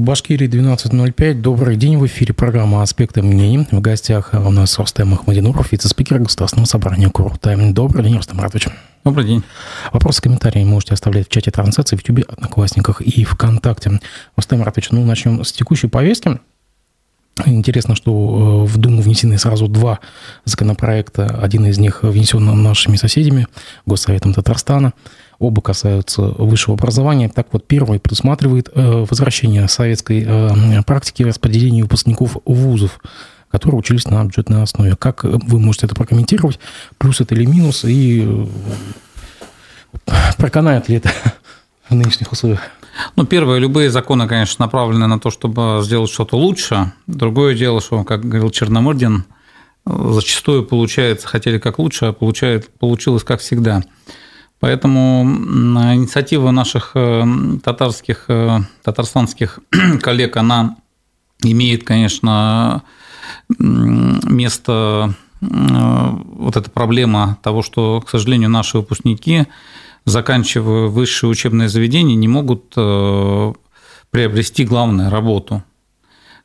Башкирии 12.05. Добрый день. В эфире программа «Аспекты мнений». В гостях у нас Рустем Ахмадинуров, вице-спикер Государственного собрания Курултая. Добрый день, Рустем Ратович. Добрый день. Вопросы, комментарии можете оставлять в чате трансляции в YouTube, Одноклассниках и ВКонтакте. Рустем Ратович, ну, начнем с текущей повестки. Интересно, что э, в Думу внесены сразу два законопроекта. Один из них внесен нашими соседями, Госсоветом Татарстана. Оба касаются высшего образования. Так вот, первый предусматривает э, возвращение советской э, практики распределения выпускников вузов которые учились на бюджетной основе. Как вы можете это прокомментировать? Плюс это или минус? И проканает ли это в нынешних условиях? Ну, первое, любые законы, конечно, направлены на то, чтобы сделать что-то лучше. Другое дело, что, как говорил Черномырдин, зачастую получается, хотели как лучше, а получает, получилось как всегда. Поэтому инициатива наших э, татарских, э, татарстанских коллег, она имеет, конечно, место э, вот эта проблема того, что, к сожалению, наши выпускники заканчивая высшее учебное заведение, не могут э, приобрести главную работу.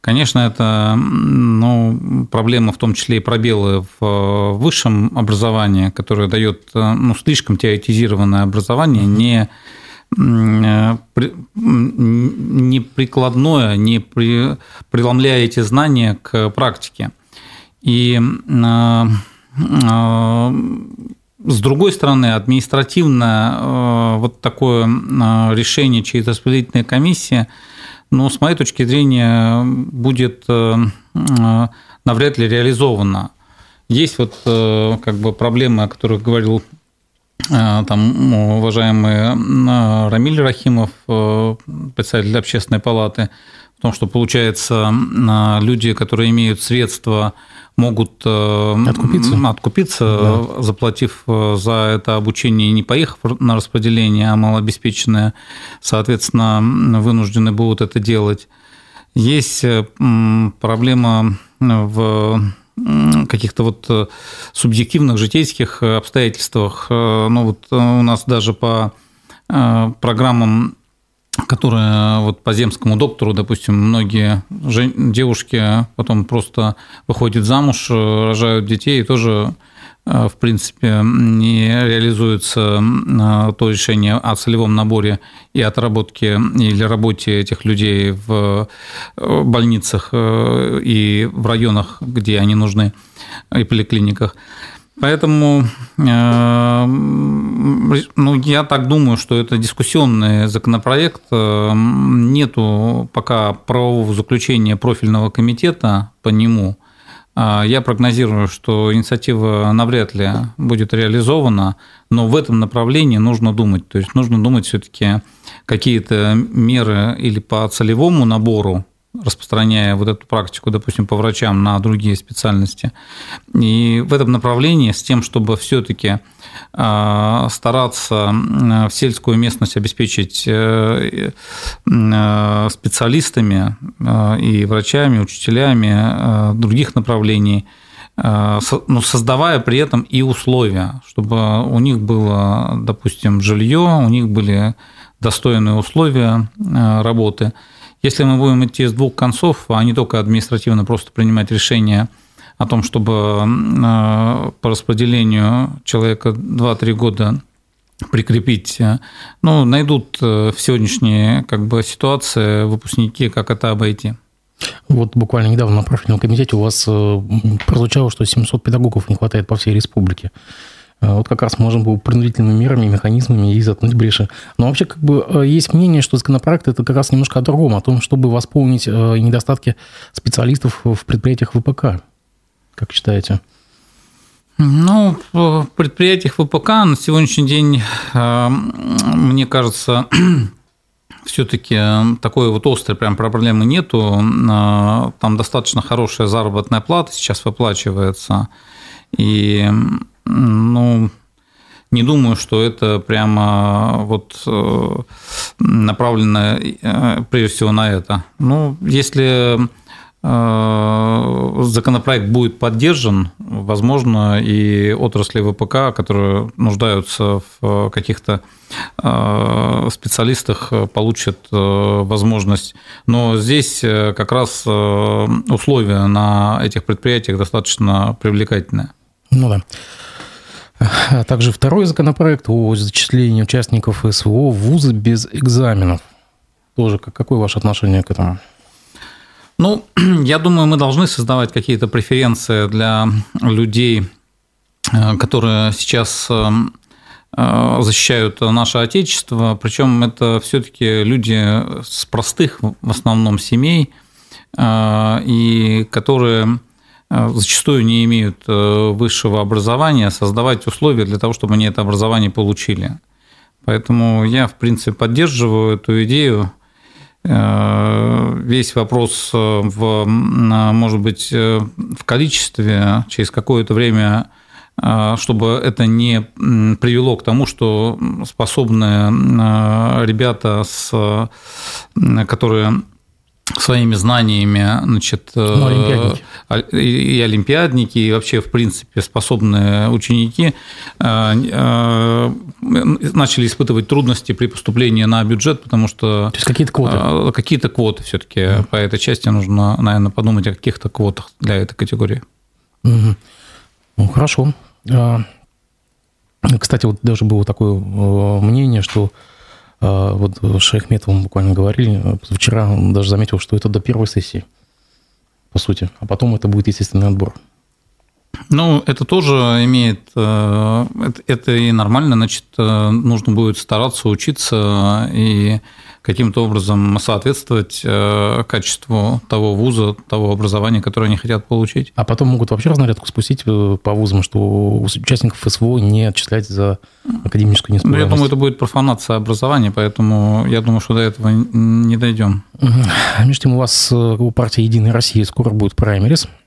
Конечно, это ну, проблема в том числе и пробелы в э, высшем образовании, которое дает э, ну, слишком теоретизированное образование, не не прикладное, не при, преломляя эти знания к практике. И с другой стороны, административно э, вот такое э, решение через распределительная комиссия, ну, с моей точки зрения, будет э, навряд ли реализовано. Есть вот как бы проблемы, о которых говорил там уважаемый Рамиль Рахимов, председатель общественной палаты, в том, что, получается, люди, которые имеют средства могут э, откупиться, откупиться да. заплатив э, за это обучение и не поехав на распределение, а малообеспеченные, соответственно, вынуждены будут это делать. Есть э, проблема в каких-то вот субъективных житейских обстоятельствах. Ну вот у нас даже по программам которая вот по земскому доктору, допустим, многие девушки потом просто выходят замуж, рожают детей и тоже э, в принципе, не реализуется э, то решение о целевом наборе и отработке или работе этих людей в э, больницах и в районах, где они нужны, и поликлиниках. Поэтому э, ну, я так думаю, что это дискуссионный законопроект. Э, нету пока правового заключения профильного комитета по нему. А я прогнозирую, что инициатива навряд ли будет реализована, но в этом направлении нужно думать. То есть нужно думать все-таки какие-то меры или по целевому набору распространяя вот эту практику, допустим, по врачам на другие специальности. И в этом направлении с тем, чтобы все-таки а, стараться в сельскую местность обеспечить э, э, специалистами э, и врачами, учителями других направлений, но ну, создавая при этом и условия, чтобы у них было, допустим, жилье, у них были достойные условия работы – если мы будем идти с двух концов, а не только административно просто принимать решение о том, чтобы э, по распределению человека 2-3 года прикрепить, э, ну, найдут э, в сегодняшней как бы, ситуации выпускники, как это обойти. Вот буквально недавно на профильном комитете у вас прозвучало, что 700 педагогов не хватает по всей республике. Э, вот как раз можно было принудительными мерами, механизмами и заткнуть бреши. Но вообще как бы э, есть мнение, что законопроект это как раз немножко о другом, о том, чтобы восполнить э, недостатки специалистов в предприятиях ВПК. Как считаете? Ну, в предприятиях ВПК на сегодняшний день, мне кажется, все-таки такой вот острой прям проблемы нету. Там достаточно хорошая заработная плата сейчас выплачивается. И ну, не думаю, что это прямо вот э, направлено э, прежде всего на это. Ну, если Э, законопроект будет поддержан, возможно, и отрасли ВПК, которые нуждаются в каких-то э, специалистах, получат э, возможность. Но здесь как раз условия на этих предприятиях достаточно привлекательные. Ну да. А также второй законопроект о зачислении участников СВО в вузы без экзаменов. Тоже какое ваше отношение к этому? Ну, я думаю, мы должны создавать какие-то преференции для людей, э, которые сейчас э, э, защищают наше Отечество. Причем это все-таки люди с простых, в основном, семей, и которые зачастую не имеют высшего образования, создавать условия для того, чтобы они это образование получили. Поэтому я, в принципе, поддерживаю эту идею – Э, весь вопрос э, в, может быть, э, в количестве, через какое-то время чтобы это не привело к тому, что способные ребята, с, которые своими знаниями, значит, ну, олимпиадники. и олимпиадники, и вообще, в принципе, способные ученики начали испытывать трудности при поступлении на бюджет, потому что... То есть какие-то квоты? Какие-то квоты все таки mm. по этой части нужно, наверное, подумать о каких-то квотах для этой категории. Mm-hmm. Ну, хорошо. А, кстати, вот даже было такое мнение, что а, вот с Шахметовым буквально говорили, вчера он даже заметил, что это до первой сессии, по сути, а потом это будет естественный отбор. Ну, это тоже имеет, э, это, и нормально, значит, э, нужно будет стараться учиться и каким-то образом соответствовать э, качеству того вуза, того образования, которое они хотят получить. А потом могут вообще разнарядку спустить по вузам, что участников СВО не отчислять за академическую неспособность. Ну, я думаю, это будет профанация образования, поэтому я думаю, что до этого не дойдем. Между тем, у вас у партии «Единая Россия» скоро будет праймерис –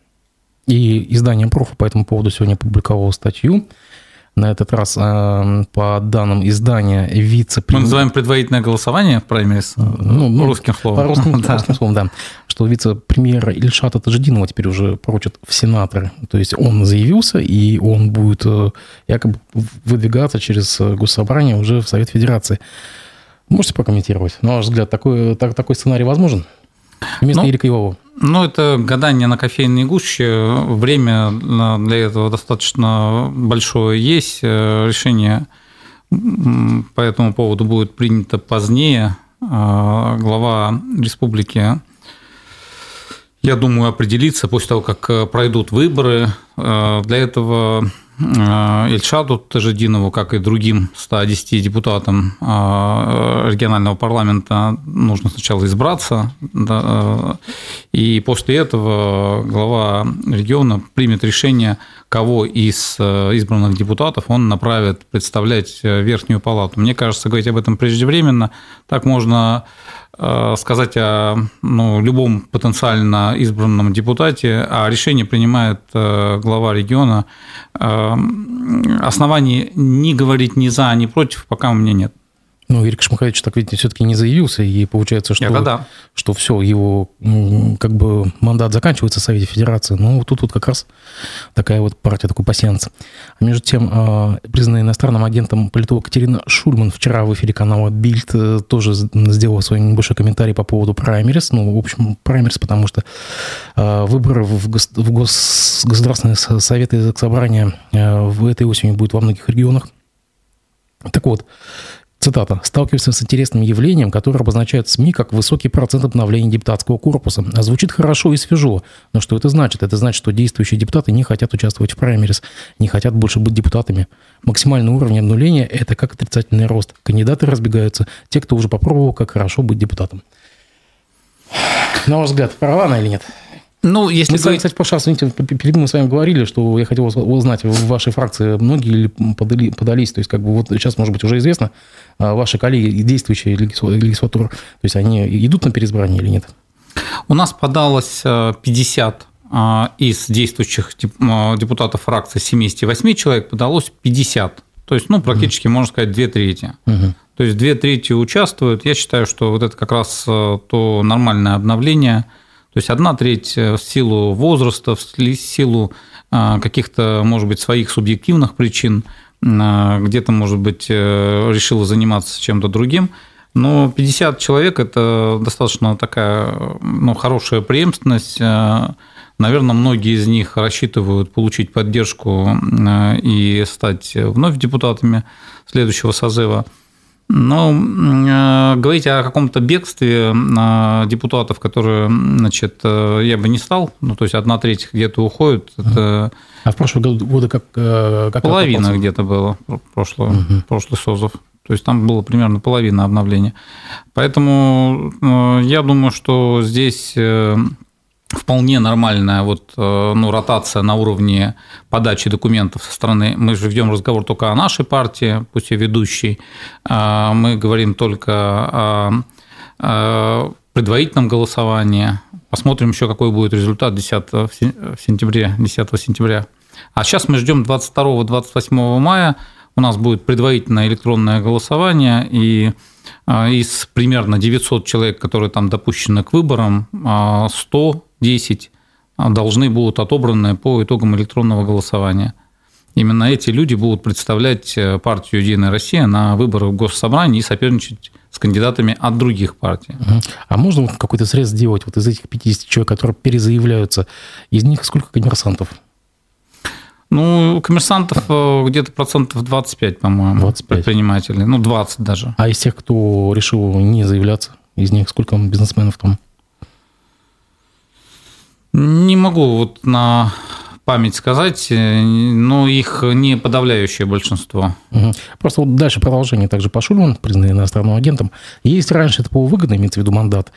и издание «Профа» по этому поводу сегодня опубликовало статью. На этот раз, э, по данным издания, вице Мы называем предварительное голосование в праймерис э, ну, ну, русским словом. По русским, да. русским словом, да. Что вице-премьера Ильшата Тажидинова теперь уже поручат в сенаторы. То есть он заявился, и он будет э, якобы выдвигаться через госсобрание уже в Совет Федерации. Можете прокомментировать? На ваш взгляд, такой, так, такой сценарий возможен? Вместо ну, Ирика Ивова? Ну, это гадание на кофейной гуще. Время для этого достаточно большое есть. Э, решение по этому поводу будет принято позднее. Э, глава республики, я думаю, определится после того, как э, пройдут выборы. Для этого Ильшаду Тажидинову, как и другим 110 депутатам э, регионального парламента, нужно сначала избраться, да, э, и после этого глава региона примет решение, кого из избранных депутатов он направит представлять Верхнюю палату. Мне кажется, говорить об этом преждевременно, так можно Э, сказать о ну, любом потенциально избранном депутате, а решение принимает э, глава региона. Э, оснований не говорить ни за, ни против пока у меня нет. Ну, Ирик Шмахович так ведь все-таки не заявился, и получается, что, Это да. что все, его как бы мандат заканчивается в Совете Федерации. Ну, тут вот как раз такая вот партия, такой пассианс. А между тем, а, признанный иностранным агентом политолог Катерина Шульман вчера в эфире канала Бильд тоже сделала свой небольшой комментарий по поводу праймерис. Ну, в общем, праймерис, потому что а, выборы в, гос, в гос, Государственные Советы Собрания э, в этой осенью будут во многих регионах. Так вот, Цитата. «Сталкиваемся с интересным явлением, которое обозначает СМИ как высокий процент обновления депутатского корпуса. А звучит хорошо и свежо. Но что это значит? Это значит, что действующие депутаты не хотят участвовать в праймерис, не хотят больше быть депутатами. Максимальный уровень обнуления – это как отрицательный рост. Кандидаты разбегаются. Те, кто уже попробовал, как хорошо быть депутатом». На ваш взгляд, права она или нет? Ну, если мы, говорить... кстати, раз, извините, перед мы с вами говорили, что я хотел узнать, в вашей фракции многие ли подали, подались, то есть, как бы вот сейчас, может быть, уже известно, а ваши коллеги, действующие легислатуры, то есть, они идут на переизбрание или нет? У нас подалось 50 э, э, из действующих э, депутатов фракции 78 человек, подалось 50. То есть, ну, практически, угу. можно сказать, две трети. Угу. То есть, две трети участвуют. Я считаю, что вот это как раз то нормальное обновление – то есть одна треть в силу возраста, в силу каких-то, может быть, своих субъективных причин, где-то, может быть, решила заниматься чем-то другим – но 50 человек – это достаточно такая ну, хорошая преемственность. Э, наверное, многие из них рассчитывают получить поддержку э, и стать вновь депутатами следующего созыва. Но э, говорить о каком-то бегстве депутатов, которые, значит, я бы не стал, ну, то есть одна треть где-то уходит, это... А в прошлом году как, как Половина где-то было, прошлый, угу. прошлый созыв. То есть там было примерно половина обновления. Поэтому э, я думаю, что здесь э, вполне нормальная вот, э, ну, ротация на уровне подачи документов со стороны. Мы же ведем разговор только о нашей партии, пусть и ведущей. А, мы говорим только о предварительном голосовании. Посмотрим еще, какой будет результат 10 сентября сентябре, 10 сентября. А сейчас мы ждем 22-28 мая. У нас будет предварительное электронное голосование, и э, из примерно 900 человек, которые там допущены к выборам, э, 100 10 а должны будут отобраны по итогам электронного голосования. Именно эти люди будут представлять э, партию «Единая Россия» на выборах в Госсобрании и соперничать с кандидатами от других партий. А можно какой-то срез сделать вот из этих 50 человек, которые перезаявляются? Из них сколько коммерсантов? Ну, коммерсантов э, где-то процентов 25, по-моему, 25. предпринимателей. Ну, 20 даже. А из тех, кто решил не заявляться, из них сколько бизнесменов там? Не могу вот на память сказать, э, но их не подавляющее большинство. Угу. Просто вот дальше продолжение также по Шульман, признанный иностранным агентом. Если раньше это было выгодно, имеется в виду мандат,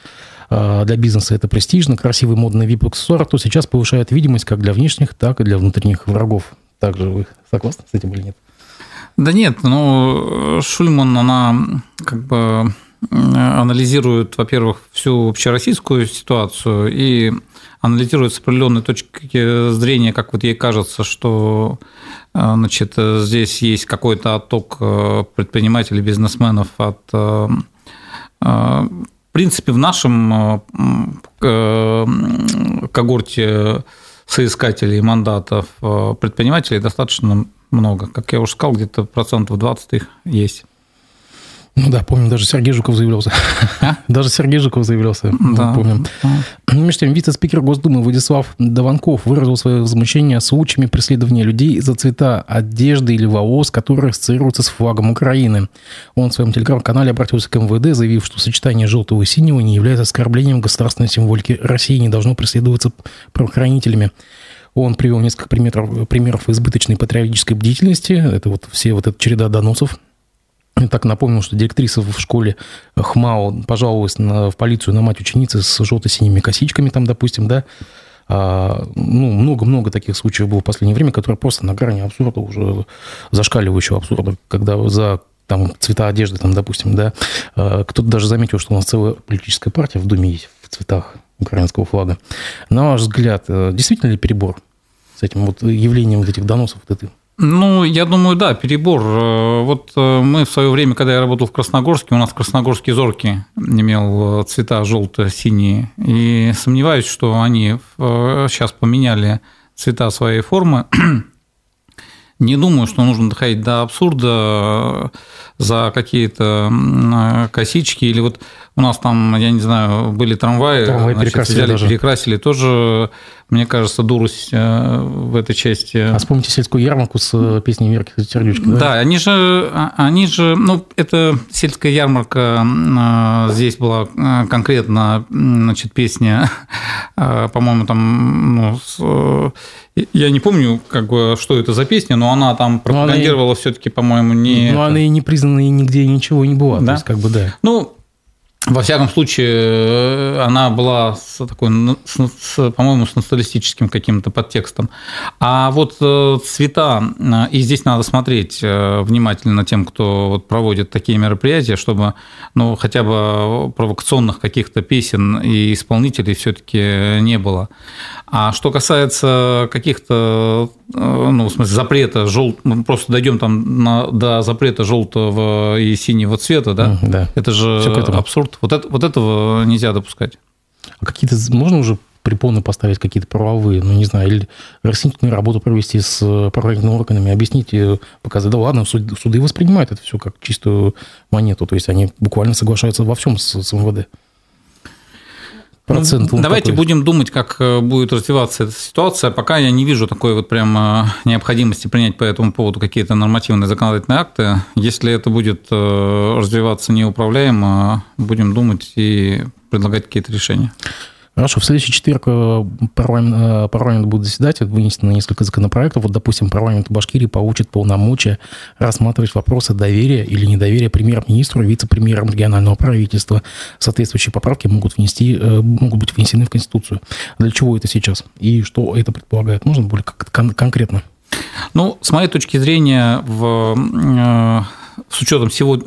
а, для бизнеса это престижно, красивый модный VIP-аксессуар, то сейчас повышает видимость как для внешних, так и для внутренних врагов. Также вы согласны с этим или нет? Да нет, ну, Шульман, она как бы анализирует, во-первых, всю общероссийскую ситуацию и анализирует с определенной точки зрения, как вот ей кажется, что значит, здесь есть какой-то отток э, предпринимателей, бизнесменов от э, э, в принципе, в нашем э, э, когорте соискателей мандатов э, предпринимателей достаточно много. Как я уже сказал, где-то процентов 20 их есть. Ну да, помню, даже Сергей Жуков заявлялся. А? Даже Сергей Жуков заявлялся, да. помним. Да. Между тем, вице-спикер Госдумы Владислав Даванков выразил свое возмущение случаями преследования людей за цвета одежды или волос, которые ассоциируются с флагом Украины. Он в своем телеграм-канале обратился к МВД, заявив, что сочетание желтого и синего не является оскорблением государственной символики России, не должно преследоваться правоохранителями. Он привел несколько примеров, примеров избыточной патриотической бдительности. Это вот все вот эта череда доносов так напомнил, что директриса в школе ХМАО пожаловалась на, в полицию на мать ученицы с желто-синими косичками, там, допустим, да. А, ну, много-много таких случаев было в последнее время, которые просто на грани абсурда, уже зашкаливающего абсурда, когда за там, цвета одежды, там, допустим, да, а, кто-то даже заметил, что у нас целая политическая партия в Думе есть в цветах украинского флага. На ваш взгляд, э, действительно ли перебор с этим вот явлением вот этих доносов, вот этой ну, я думаю, да, перебор. Э, вот э, мы в свое время, когда я работал в Красногорске, у нас в Красногорске зорки имел э, цвета желто-синие. И сомневаюсь, что они сейчас поменяли цвета своей формы. Не думаю, что нужно доходить до абсурда за какие-то косички или вот у нас там, я не знаю, были трамваи, трамваи значит, перекрасили взяли, даже. перекрасили тоже мне кажется, дурость э, в этой части. А вспомните сельскую ярмарку с э, песней Верки Сердючки. Да? да, они же, а, они же, ну, это сельская ярмарка, э, здесь была конкретно, значит, песня, по-моему, там, ну, я не помню, как бы, что это за песня, но она там пропагандировала все-таки, по-моему, не. Ну, она и не признана, и нигде ничего не была. Да? То есть, как бы, да. Ну, во всяком случае, э, она была с такой, с, по-моему, с националистическим каким-то подтекстом. А вот э, цвета, э, и здесь надо смотреть внимательно тем, кто вот проводит такие мероприятия, чтобы ну, хотя бы провокационных каких-то песен и исполнителей все-таки не было. А что касается каких-то, ну, в смысле, запрета жел... мы просто дойдем там на... до запрета желтого и синего цвета, да? да. Это же абсурд. Вот, это, вот этого нельзя допускать. А какие-то можно уже препоны поставить какие-то правовые, ну, не знаю, или расъяснительную работу провести с правоохранительными органами, объяснить, показать, да ладно, суд, суды воспринимают это все как чистую монету, то есть они буквально соглашаются во всем с, с МВД процент. Ну, давайте такой. будем думать, как э, будет развиваться эта ситуация. Пока я не вижу такой вот прям э, необходимости принять по этому поводу какие-то нормативные законодательные акты. Если это будет э, развиваться неуправляемо, будем думать и предлагать какие-то решения. Хорошо, в следующий четверг э, парламент, э, парламент будет заседать, вынесено несколько законопроектов. Вот, допустим, парламент Башкирии получит полномочия рассматривать вопросы доверия или недоверия премьер-министру и вице-премьерам регионального правительства. Соответствующие поправки могут, внести, э, могут быть внесены в Конституцию. Для чего это сейчас? И что это предполагает? Можно более кон- конкретно? Ну, с моей точки зрения, в, с учетом всего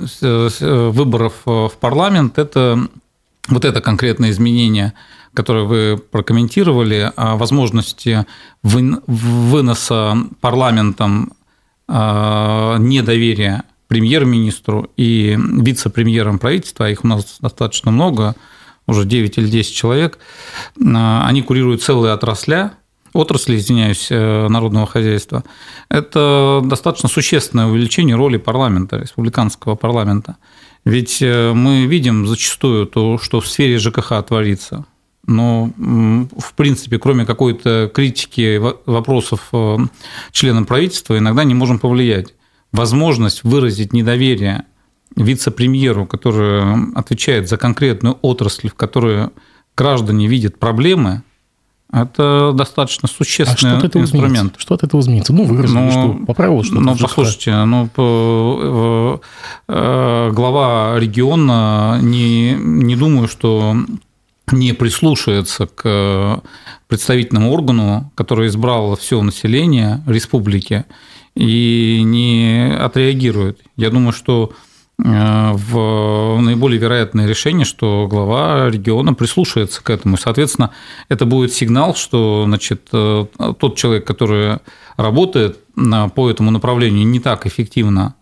выборов в парламент, это вот это конкретное изменение – которое вы прокомментировали, о возможности выноса парламентом а, недоверия премьер-министру и вице-премьерам правительства, а их у нас достаточно много, уже 9 или 10 человек, а, они курируют целые отрасля, отрасли, извиняюсь, э, народного хозяйства, это достаточно существенное увеличение роли парламента, республиканского парламента. Ведь э, мы видим зачастую то, что в сфере ЖКХ творится но, в принципе, кроме какой-то критики вопросов э, членам правительства, иногда не можем повлиять. Возможность выразить недоверие вице-премьеру, который отвечает за конкретную отрасль, в которой граждане видят проблемы, это достаточно существенный а что инструмент. Изменится? Что от этого изменится? Ну, выразили, ну, что поправил что-то. Ну, послушайте, ну, по, э, глава региона не, не думаю, что не прислушается к представительному органу, который избрал все население республики, и не отреагирует. Я думаю, что э, в наиболее вероятное решение, что глава региона прислушается к этому. Соответственно, это будет сигнал, что значит, э, тот человек, который работает по этому направлению не так эффективно,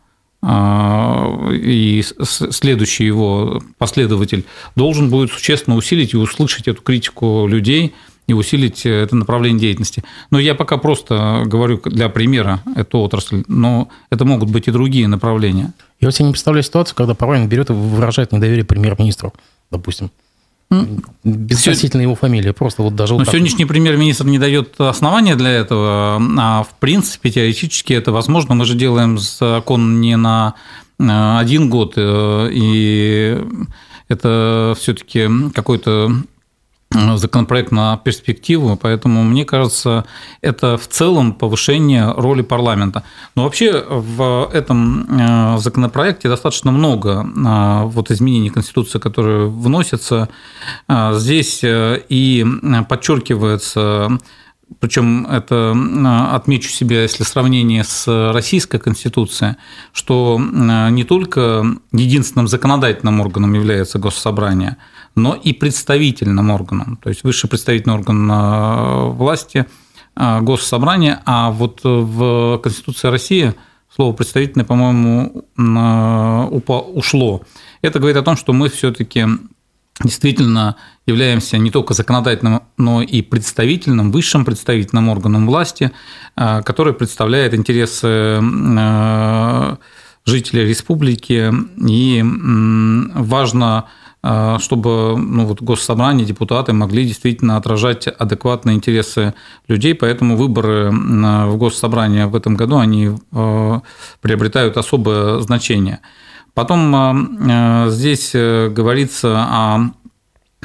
и следующий его последователь должен будет существенно усилить и услышать эту критику людей и усилить это направление деятельности. Но я пока просто говорю для примера эту отрасль, но это могут быть и другие направления. Я вот себе не представляю ситуацию, когда парламент берет и выражает недоверие премьер-министру, допустим. Безотносительно его фамилии, просто вот даже... Но вот сегодняшний премьер-министр не дает основания для этого, а в принципе теоретически это возможно. Мы же делаем закон не на э, один год, э, и это все-таки какой-то законопроект на перспективу, поэтому мне кажется, это в целом повышение роли парламента. Но вообще в этом э, законопроекте достаточно много э, вот изменений Конституции, которые вносятся. Э, здесь и подчеркивается причем это отмечу себе, если сравнение с Российской Конституцией, что не только единственным законодательным органом является Госсобрание, но и представительным органом, то есть высший представительный орган э, власти, э, госсобрание, а вот в Конституции России слово представительное, по-моему, ушло. Это говорит о том, что мы все-таки действительно являемся не только законодательным, но и представительным, высшим представительным органом власти, э, который представляет интересы жителей республики, и важно чтобы ну, вот госсобрание, депутаты могли действительно отражать адекватные интересы людей, поэтому выборы в госсобрание в этом году они а, приобретают особое значение. Потом а, здесь э, говорится о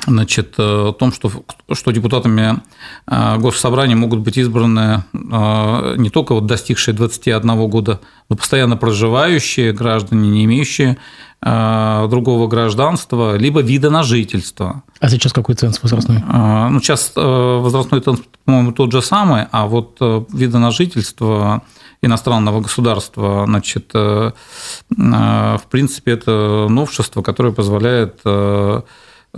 значит, э, о том, что, что депутатами э, госсобрания могут быть избраны э, не только вот достигшие 21 года, но постоянно проживающие граждане, не имеющие другого гражданства, либо вида на жительство. А сейчас какой ценз возрастной? Ну, сейчас возрастной ценз, по-моему, тот же самый, а вот вида на жительство иностранного государства, значит, в принципе, это новшество, которое позволяет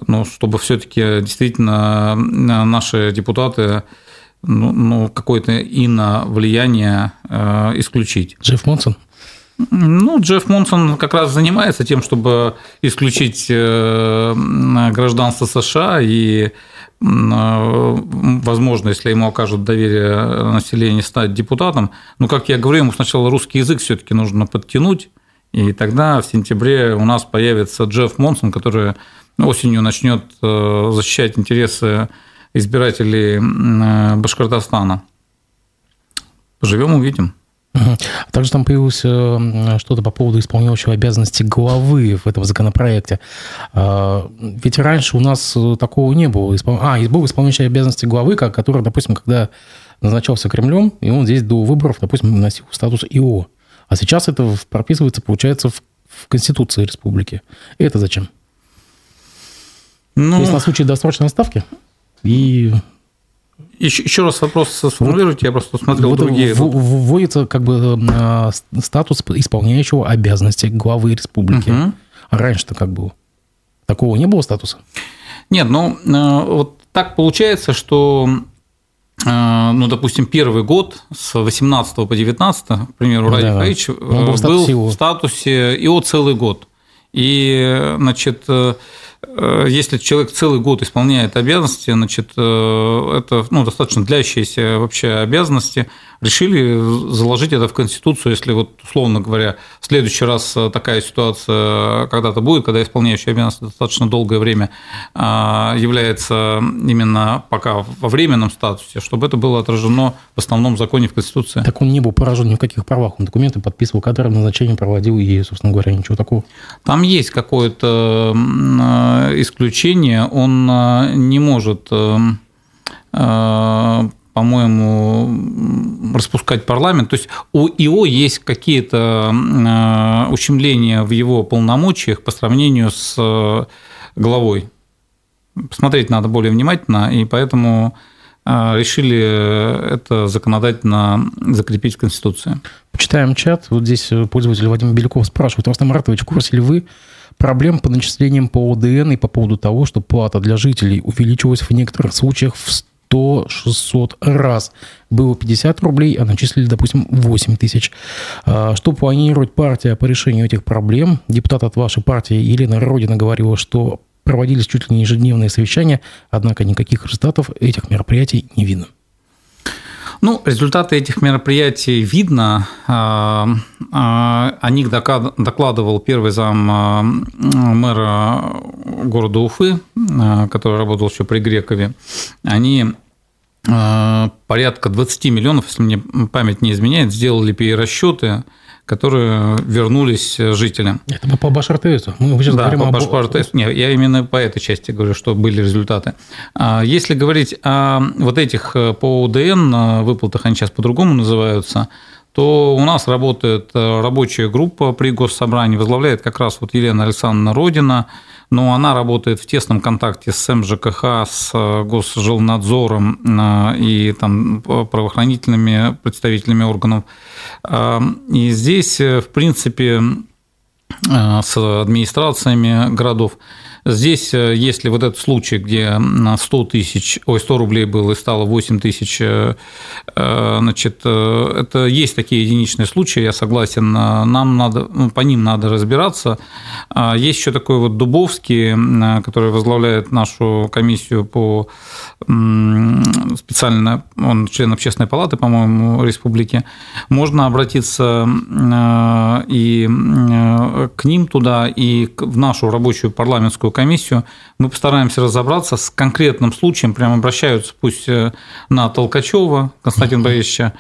ну, чтобы все-таки действительно наши депутаты ну, ну какое-то ино влияние э, исключить. Джефф Монсон? Ну, Джефф Монсон как раз занимается тем, чтобы исключить э, гражданство США и возможно, если ему окажут доверие населения, стать депутатом. Но, как я говорю, ему сначала русский язык все-таки нужно подтянуть, и тогда в сентябре у нас появится Джефф Монсон, который осенью начнет э, защищать интересы избирателей Башкортостана. Поживем, увидим. А также там появилось э, что-то по поводу исполняющего обязанности главы в этом законопроекте. А, ведь раньше у нас э, такого не было. А, был исполняющий обязанности главы, который, допустим, когда назначался Кремлем, и он здесь до выборов, допустим, носил статус ИО. А сейчас это прописывается, получается, в, в Конституции республики. И это зачем? Ну... То есть на случай досрочной отставки и еще, еще раз вопрос сформулируйте, я просто смотрел вот другие. Вводится как бы э, статус исполняющего обязанности главы республики. Угу. А раньше-то как было? Такого не было статуса? Нет, ну э, вот так получается, что ну, допустим, первый год с 18 по 19, к примеру, Ради да, Фаич был, был в статусе ИО целый год. И, значит, Э, если человек целый год исполняет обязанности, значит, э, это ну, достаточно длящиеся вообще обязанности, решили заложить это в Конституцию, если вот, условно говоря, в следующий раз такая ситуация когда-то будет, когда исполняющий обязанности достаточно долгое время является именно пока во временном статусе, чтобы это было отражено в основном законе в Конституции. Так он не был поражен ни в каких правах, он документы подписывал, кадры назначение проводил, и, собственно говоря, ничего такого. Там есть какое-то исключение, он не может по-моему, распускать парламент. То есть у ИО есть какие-то э, ущемления в его полномочиях по сравнению с э, главой. Посмотреть надо более внимательно, и поэтому э, решили это законодательно закрепить в Конституции. Почитаем чат. Вот здесь пользователь Вадим Беляков спрашивает. Рустам Маратович, в курсе ли вы проблем по начислениям по ОДН и по поводу того, что плата для жителей увеличилась в некоторых случаях в 100-600 раз. Было 50 рублей, а начислили, допустим, 8 тысяч. А, что планирует партия по решению этих проблем? Депутат от вашей партии Елена Родина говорила, что проводились чуть ли не ежедневные совещания, однако никаких результатов этих мероприятий не видно. Ну, результаты этих мероприятий видно. А, а, о них докладывал первый зам мэра города Уфы, который работал еще при Грекове. Они порядка 20 миллионов, если мне память не изменяет, сделали перерасчеты которые вернулись жителям. Это по Баш-РТСу. Мы сейчас да, говорим по об... РТС. Нет, я именно по этой части говорю, что были результаты. А если говорить о вот этих э, по УДН э, выплатах, они сейчас по-другому называются, то у нас работает э, рабочая группа при госсобрании, возглавляет как раз вот Елена Александровна Родина, но она работает в тесном контакте с МЖКХ, с э, Госжилнадзором э, и там, правоохранительными представителями органов. И здесь, в принципе, с администрациями городов Здесь, э, если вот этот случай, где на 100 тысяч, ой, 100 рублей было и стало 8 тысяч, э, э, значит, это есть такие единичные случаи, я согласен, нам надо, ну, по ним надо разбираться. А есть еще такой вот Дубовский, который возглавляет нашу комиссию по специально, он член общественной палаты, по-моему, республики. Можно обратиться и к ним туда, и в нашу рабочую парламентскую комиссию, мы постараемся разобраться с конкретным случаем, прям обращаются пусть э, на Толкачева Константина Борисовича,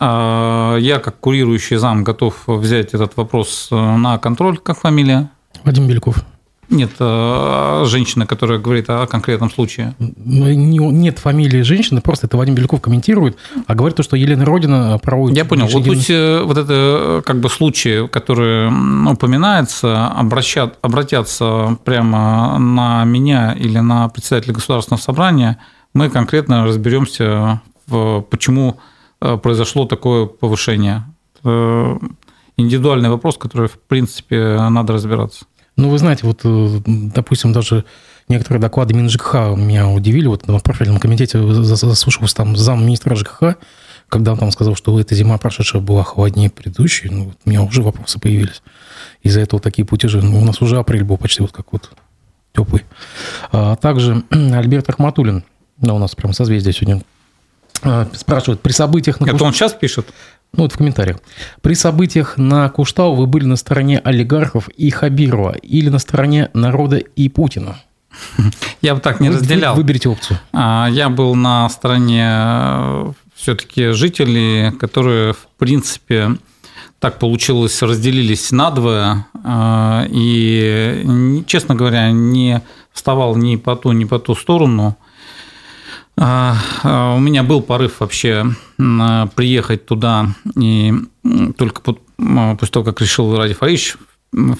а я, как курирующий зам, готов взять этот вопрос э, на контроль. Как фамилия? Вадим Бельков. Нет, э, женщина, которая говорит о конкретном случае. Ну, нет фамилии женщины, просто это Вадим Беляков комментирует, а говорит то, что Елена Родина проводит... Я понял. Вот пусть э, вот это э, как бы случаи, которые упоминаются, обращат, обратятся прямо на меня или на председателя государственного собрания, мы конкретно разберемся, почему произошло такое повышение. Индивидуальный вопрос, который, в принципе, надо разбираться. Ну, вы знаете, вот, э, допустим, даже некоторые доклады МинЖКХ меня удивили. Вот в профильном комитете заслушался там замминистра ЖКХ, когда он там сказал, что эта зима прошедшая была холоднее предыдущей, ну, вот у меня уже вопросы появились. Из-за этого такие путежи. Ну, у нас уже апрель был почти вот как вот теплый. А также Альберт Ахматулин Да, у нас прям созвездие сегодня. А, спрашивают, при событиях на Это Куштау... он сейчас пишет? Ну, вот в комментариях. При событиях на Куштау вы были на стороне олигархов и Хабирова или на стороне народа и Путина? Я бы так не вы, разделял. Вы выберите опцию. А, я был на стороне э, все-таки жителей, которые, в принципе, так получилось, разделились надвое, э, и, честно говоря, не вставал ни по ту, ни по ту сторону. А, а, у меня был порыв вообще приехать туда, и только после того, как решил Ради Фарич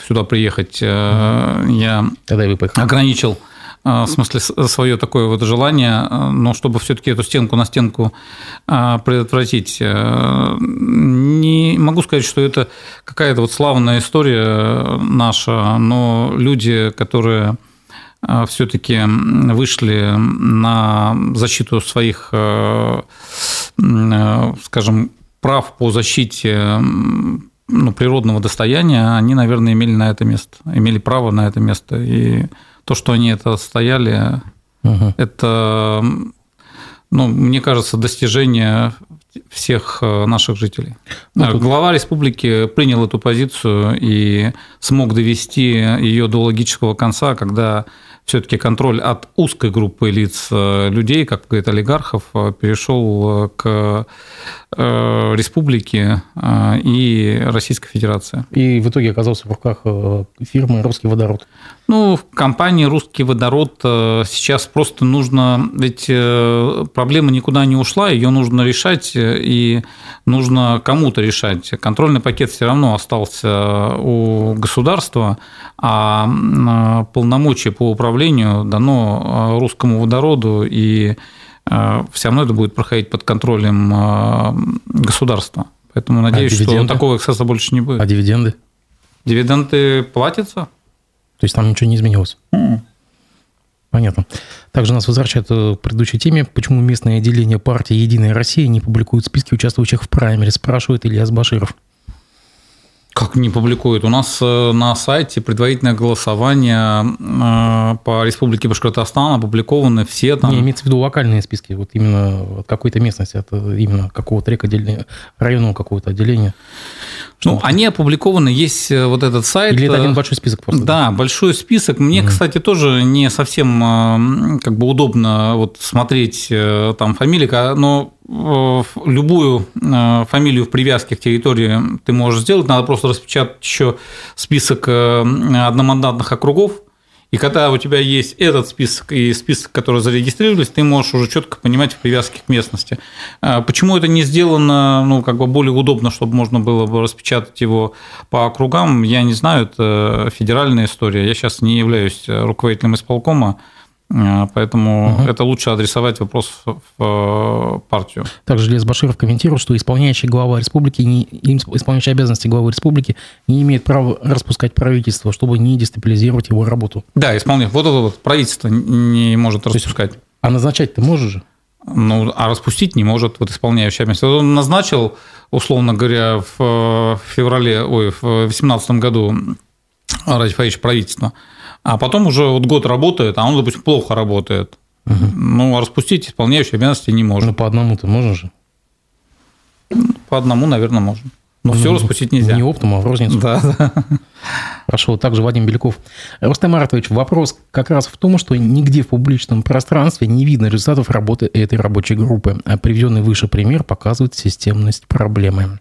сюда приехать, э, я Тогда вы ограничил э, в смысле свое такое вот желание, э, но чтобы все-таки эту стенку на стенку предотвратить, не могу сказать, что это какая-то вот славная история наша, но люди, которые все-таки вышли на защиту своих, скажем, прав по защите ну, природного достояния, они, наверное, имели на это место, имели право на это место. И то, что они это стояли, угу. это, ну, мне кажется, достижение всех э, наших жителей. Ну, тут... Глава республики принял эту позицию и смог довести ее до логического конца, когда все-таки контроль от узкой группы лиц э, людей, как говорит олигархов, э, перешел к республике и Российской Федерации. И в итоге оказался в руках фирмы «Русский водород». Ну, в компании «Русский водород» сейчас просто нужно, ведь проблема никуда не ушла, ее нужно решать, и нужно кому-то решать. Контрольный пакет все равно остался у государства, а полномочия по управлению дано русскому водороду, и э, все равно это будет проходить под контролем э, государства. Поэтому надеюсь, а что такого эксцесса больше не будет. А дивиденды? Дивиденды платятся. То есть там ничего не изменилось? Mm. Понятно. Также нас возвращает э, к предыдущей теме. Почему местное отделение партии «Единая Россия» не публикует списки участвующих в праймере, спрашивает Ильяс Баширов. Как не публикуют? У нас э, на сайте предварительное голосование э, по Республике Башкортостан опубликованы все там. Не, имеется в виду локальные списки, вот именно от какой-то местности, от именно какого-то рекоотделения, районного какого-то отделения. Ну, они опубликованы, есть э, вот этот сайт. Или это один большой список просто? Да, большой список. Мне, угу. кстати, тоже не совсем как бы удобно вот смотреть там фамилии, но любую фамилию в привязке к территории ты можешь сделать, надо просто распечатать еще список одномандатных округов, и когда у тебя есть этот список и список, которые зарегистрировались, ты можешь уже четко понимать в привязке к местности. Почему это не сделано ну, как бы более удобно, чтобы можно было бы распечатать его по округам, я не знаю, это федеральная история. Я сейчас не являюсь руководителем исполкома, поэтому угу. это лучше адресовать вопрос в э, партию. Также Лес Баширов комментирует, что исполняющий глава республики, не, исполняющий обязанности главы республики не имеет права распускать правительство, чтобы не дестабилизировать его работу. Да, исполняет. Вот это вот правительство не может распускать. Есть, а назначать ты можешь же? Ну, а распустить не может вот исполняющий обязанности. Он назначил, условно говоря, в феврале, ой, в 2018 году Ради правительство – а потом уже вот год работает, а он, допустим, плохо работает. Угу. Ну, а распустить исполняющий обязанности не может. Ну, по одному-то можно же? По одному, наверное, можно. Но ну, все распустить нельзя. Не оптом, а в розницу. Да, да. Хорошо, также Вадим Беляков. Рустам Маратович, вопрос как раз в том, что нигде в публичном пространстве не видно результатов работы этой рабочей группы. А приведенный выше пример показывает системность проблемы.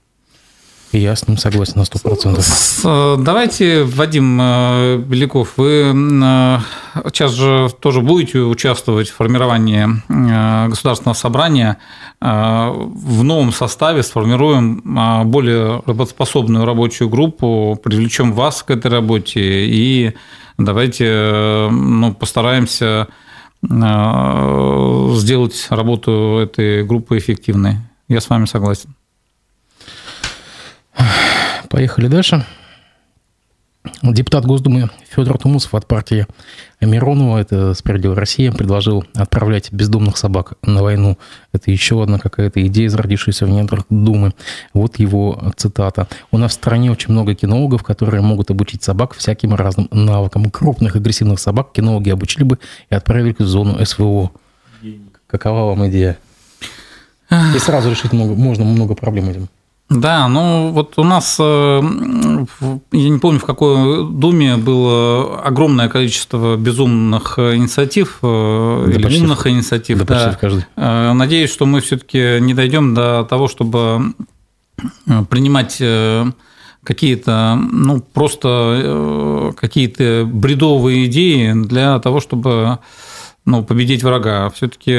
Я с ним согласен на 100%. Давайте, Вадим э, Беляков, вы э, сейчас же тоже будете участвовать в формировании э, государственного собрания. В новом составе сформируем более работоспособную рабочую группу, привлечем вас к этой работе и давайте ну, постараемся сделать работу этой группы эффективной. Я с вами согласен. Поехали дальше. Депутат Госдумы Федор Тумусов от партии Миронова, это «Справедливая Россия», предложил отправлять бездомных собак на войну. Это еще одна какая-то идея, зародившаяся в недрах Думы. Вот его цитата. «У нас в стране очень много кинологов, которые могут обучить собак всяким разным навыкам. Крупных агрессивных собак кинологи обучили бы и отправили в зону СВО». Какова вам идея? И сразу решить много, можно много проблем этим. Да, ну вот у нас, э, я не помню, в какой Думе было огромное количество безумных инициатив э, да или почти, умных инициатив. Да, да. Почти в каждой. Э, надеюсь, что мы все-таки не дойдем до того, чтобы принимать какие-то, ну, просто какие-то бредовые идеи для того, чтобы ну, победить врага. Все-таки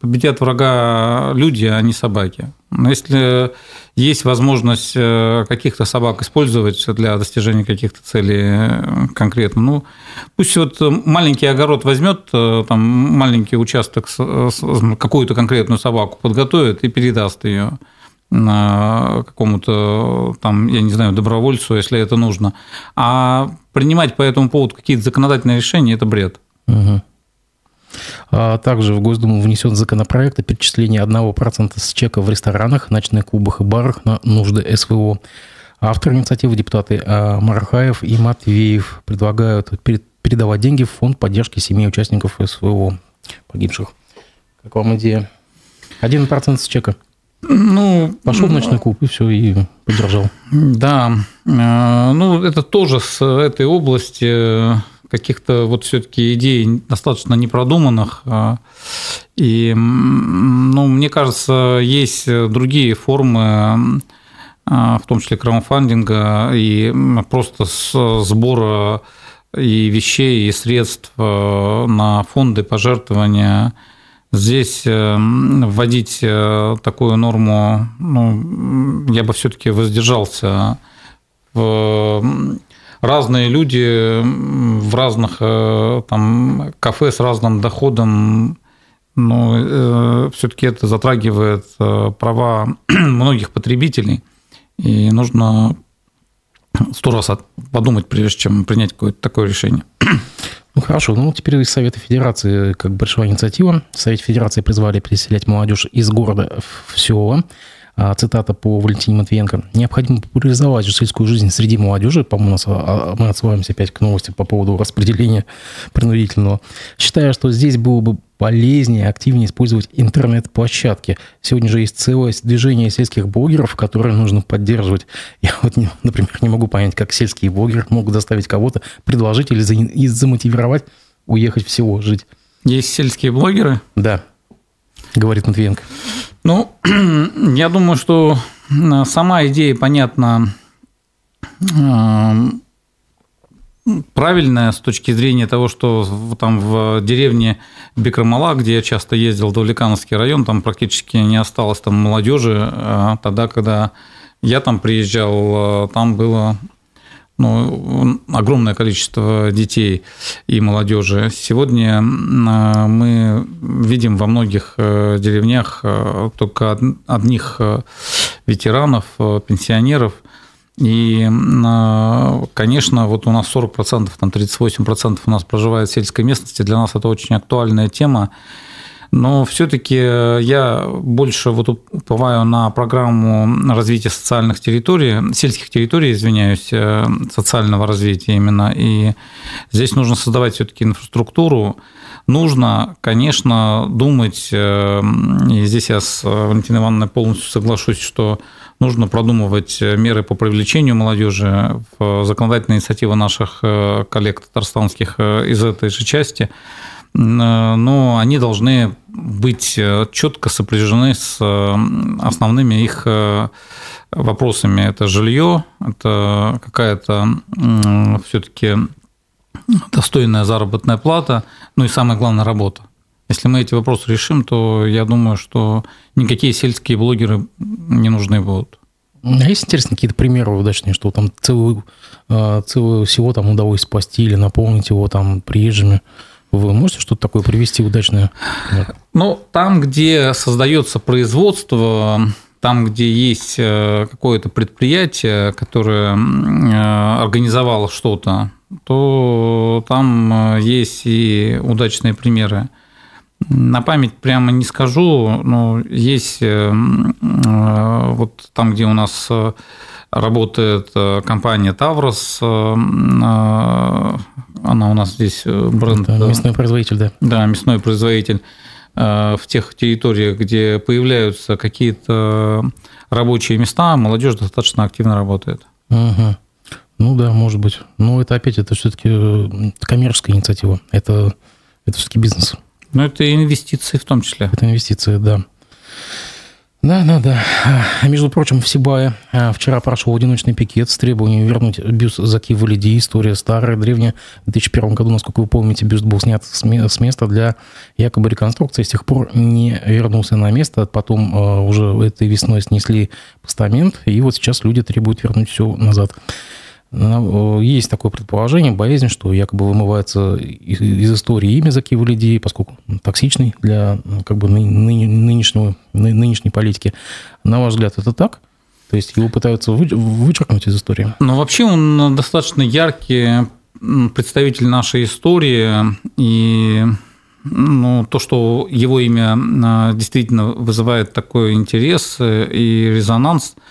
победят врага люди, а не собаки. Но если есть возможность э, каких-то собак использовать для достижения каких-то целей э, конкретно, ну, пусть вот маленький огород возьмет, э, там маленький участок, какую-то конкретную собаку подготовит и передаст ее какому-то там, я не знаю, добровольцу, если это нужно. А принимать по этому поводу какие-то законодательные решения – это бред. Угу. А также в Госдуму внесен законопроект о перечислении 1% с чека в ресторанах, ночных клубах и барах на нужды СВО. Автор инициативы депутаты а, Мархаев и Матвеев предлагают передавать деньги в фонд поддержки семей участников СВО погибших. Как вам идея? 1% с чека. Ну, Пошел в ночной клуб и все, и поддержал. Да, э, ну это тоже с этой области каких-то вот все-таки идей достаточно непродуманных. А, и, ну, мне кажется, есть другие формы, а, в том числе краудфандинга и просто сбора и вещей, и средств а, на фонды пожертвования. Здесь э, вводить э, такую норму, ну, я бы все-таки воздержался в разные люди в разных э, там, кафе с разным доходом, но э, все-таки это затрагивает э, права многих потребителей, и нужно сто раз подумать, прежде чем принять какое-то такое решение. Ну хорошо, ну теперь из Совета Федерации как большая инициатива. Совет Федерации призвали переселять молодежь из города в село. А, цитата по Валентине Матвиенко. «Необходимо популяризовать сельскую жизнь среди молодежи». По-моему, а, мы отсылаемся опять к новости по поводу распределения принудительного. Считаю, что здесь было бы полезнее, активнее использовать интернет-площадки. Сегодня же есть целое движение сельских блогеров, которые нужно поддерживать. Я вот, например, не могу понять, как сельские блогеры могут заставить кого-то предложить или замотивировать уехать в село жить. Есть сельские блогеры? Да, говорит Матвиенко. Ну, я думаю, что сама идея понятна правильная с точки зрения того, что там в деревне Бекрамала, где я часто ездил, Давлекановский район, там практически не осталось там молодежи. А тогда, когда я там приезжал, там было ну, огромное количество детей и молодежи. Сегодня а, мы видим во многих э, деревнях э, только одних э, ветеранов, пенсионеров. И, конечно, вот у нас 40%, там 38% у нас проживает в сельской местности. Для нас это очень актуальная тема но все-таки я больше вот уповаю на программу развития социальных территорий, сельских территорий, извиняюсь, э, социального развития именно. И здесь нужно создавать все-таки инфраструктуру. Нужно, конечно, думать, э, и здесь я с Валентиной Ивановной полностью соглашусь, что нужно продумывать меры по привлечению молодежи в законодательные инициативы наших э, коллег татарстанских из этой же части – но они должны быть э, четко сопряжены с э, основными их э, вопросами. Это жилье, это какая-то все-таки достойная заработная плата, ну и самое главное работа. Если мы эти вопросы решим, то я думаю, что никакие сельские блогеры не нужны будут. А есть интересные какие-то примеры удачные, что там целую, целую всего там удалось спасти или наполнить его там приезжими? Вы можете что-то такое привести удачное? Ну, там, где создается производство, там, где есть э, какое-то предприятие, которое э, организовало что-то, то там э, есть и удачные примеры. На память прямо не скажу, но есть вот там, где у нас работает компания Таврос. Э, э, она у нас здесь бренд... Да, мясной производитель, да. Да, мясной производитель. в тех территориях, где появляются какие-то рабочие места, молодежь достаточно активно работает. Угу. Ну да, может быть. Но это опять, это все-таки коммерческая инициатива. Это, это все-таки бизнес. Ну, это инвестиции в том числе. Это инвестиции, да. Да, да, да. А между прочим, в Сибае а, вчера прошел одиночный пикет с требованием вернуть бюст Заки Валиди. История старая, древняя. В 2001 году, насколько вы помните, бюст был снят с места для якобы реконструкции. С тех пор не вернулся на место. Потом а, уже этой весной снесли постамент. И вот сейчас люди требуют вернуть все назад. Э, есть такое предположение, боязнь, что якобы вымывается из, истории имя Закиева людей, поскольку токсичный для как бы, нынешнего, нынешней политики. На ваш взгляд, это так? То есть его пытаются вычеркнуть из истории? Ну, вообще он достаточно яркий представитель нашей истории, и ну, то, что его имя э, действительно вызывает такой интерес и резонанс –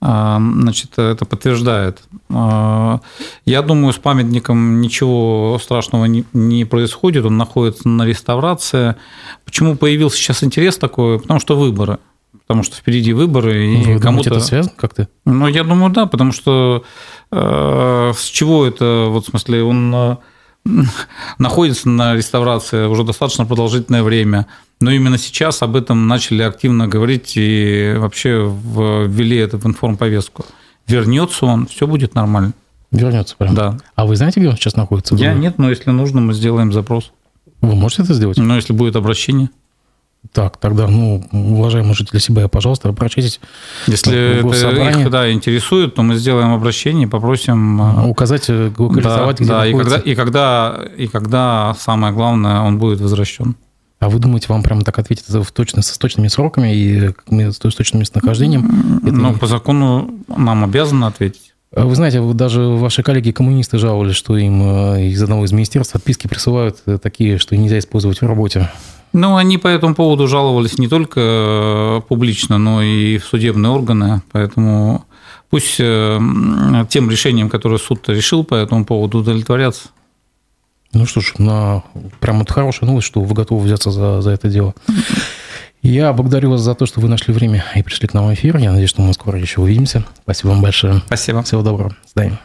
значит, это подтверждает. А, я думаю, с памятником ничего страшного не происходит, он находится на реставрации. Почему появился сейчас интерес такой? Потому что выборы. Потому что впереди выборы, и Вы кому-то... это связано как-то? Ну, я думаю, да, потому что э, с чего это, вот в смысле, он находится на реставрации уже достаточно продолжительное время. Но именно сейчас об этом начали активно говорить и вообще ввели это в информповестку. Вернется он, все будет нормально. Вернется прям. Да. А вы знаете, где он сейчас находится? Я нет, но если нужно, мы сделаем запрос. Вы можете это сделать? Но если будет обращение. Так, тогда, ну, уважаемые жители Сибая, пожалуйста, обращайтесь. Если это их да, интересует, то мы сделаем обращение, попросим а, указать, э, локализовать, да, где да, находится. и когда, и когда, и когда самое главное, он будет возвращен. А вы думаете, вам прямо так ответят в точно, с точными сроками и с точным местонахождением? Ну, Это... по закону нам обязаны ответить. А вы знаете, даже ваши коллеги-коммунисты жаловались, что им э, из одного из министерств отписки присылают э, такие, что нельзя использовать в работе. Ну, они по этому поводу жаловались не только э, публично, но и в судебные органы, поэтому пусть тем решением, которое суд решил по этому поводу, удовлетворятся. Ну что ж, на... прям это хорошая новость, что вы готовы взяться за, за это дело. Я благодарю вас за то, что вы нашли время и пришли к нам в эфир. Я надеюсь, что мы скоро еще увидимся. Спасибо вам большое. Спасибо. Всего доброго. До свидания.